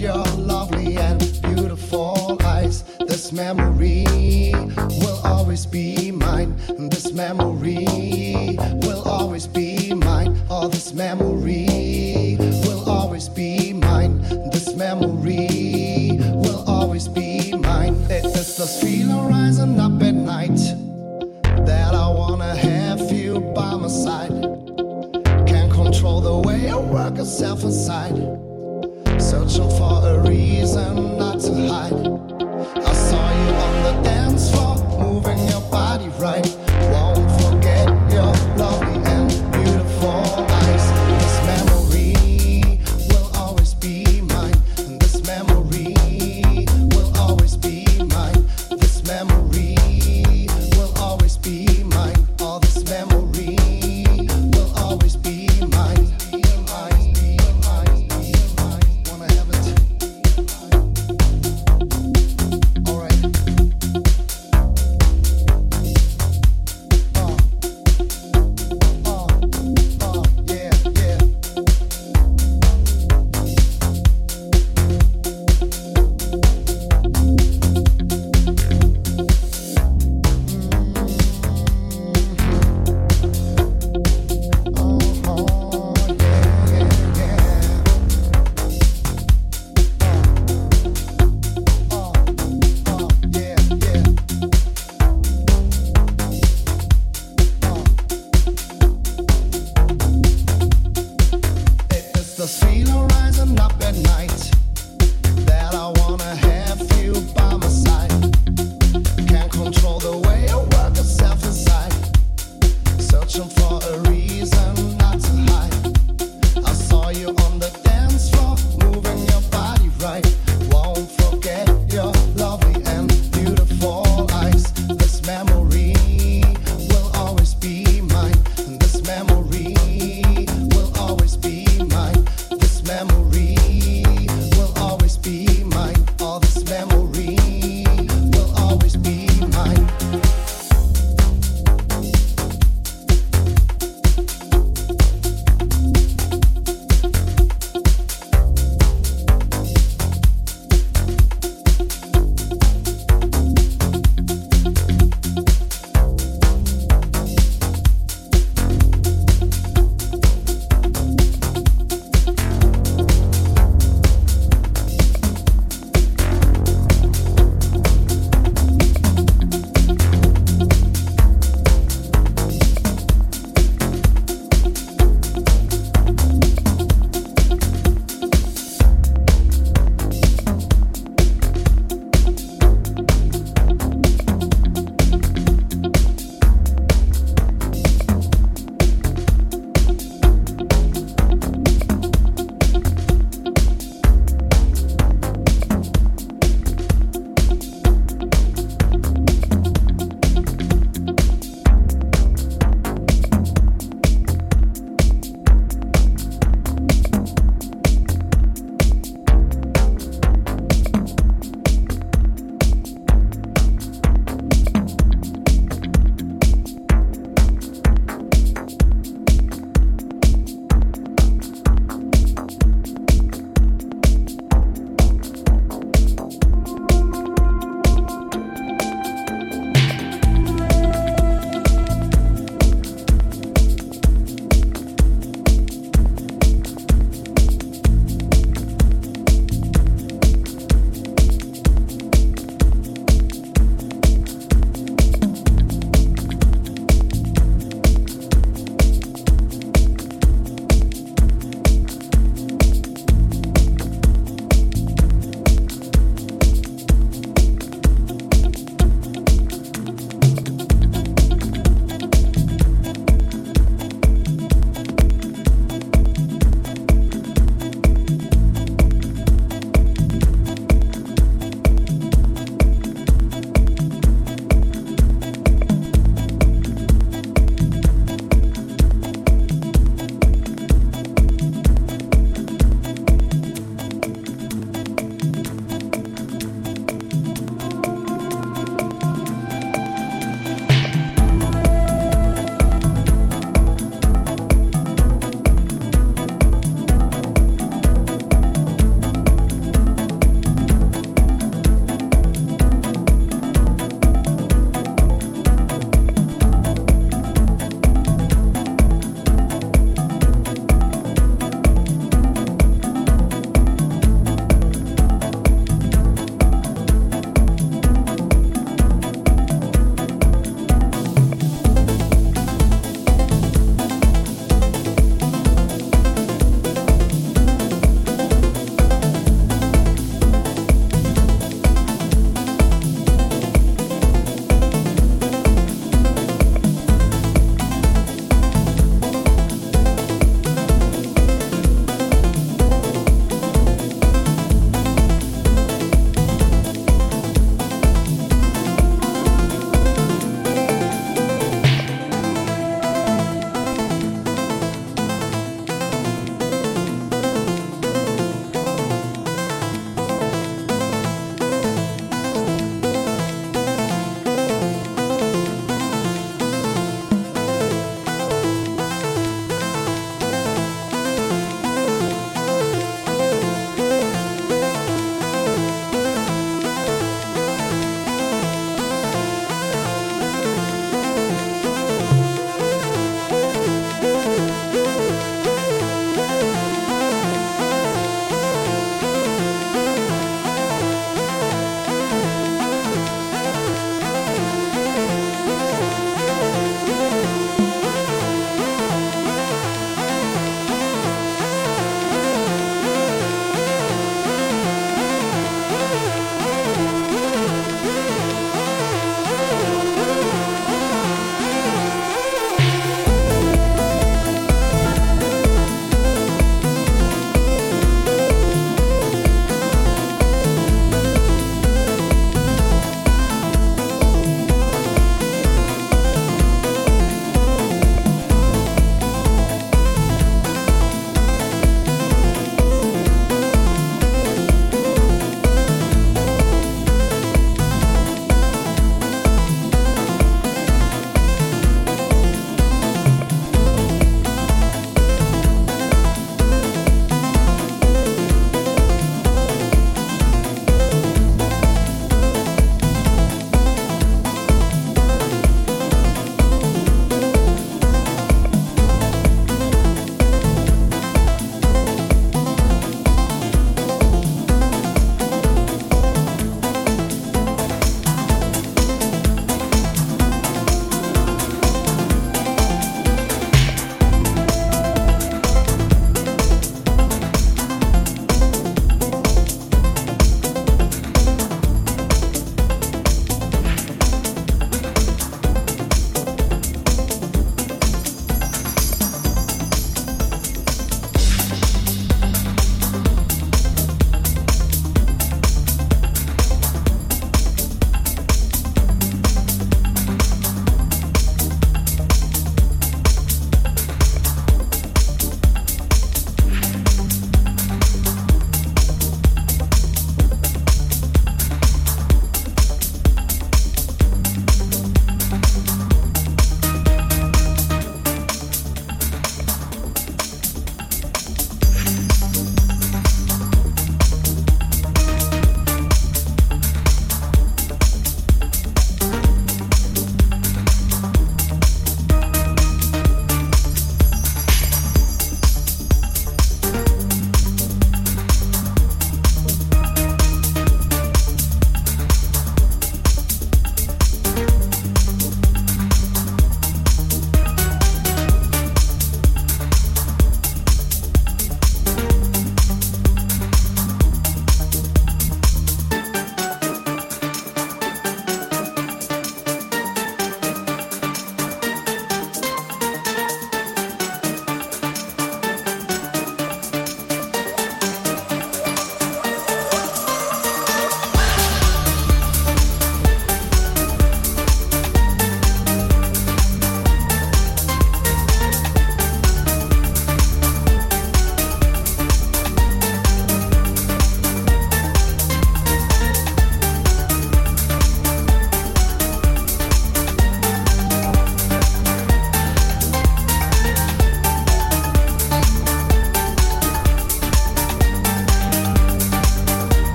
your lovely and beautiful eyes. This memory will always be mine. This memory will always be mine. Oh, this memory will always be mine. This memory will always be mine. It is this feeling rising up at night that I wanna have you by my side. Can't control the way you work yourself aside searching for a reason not to hide.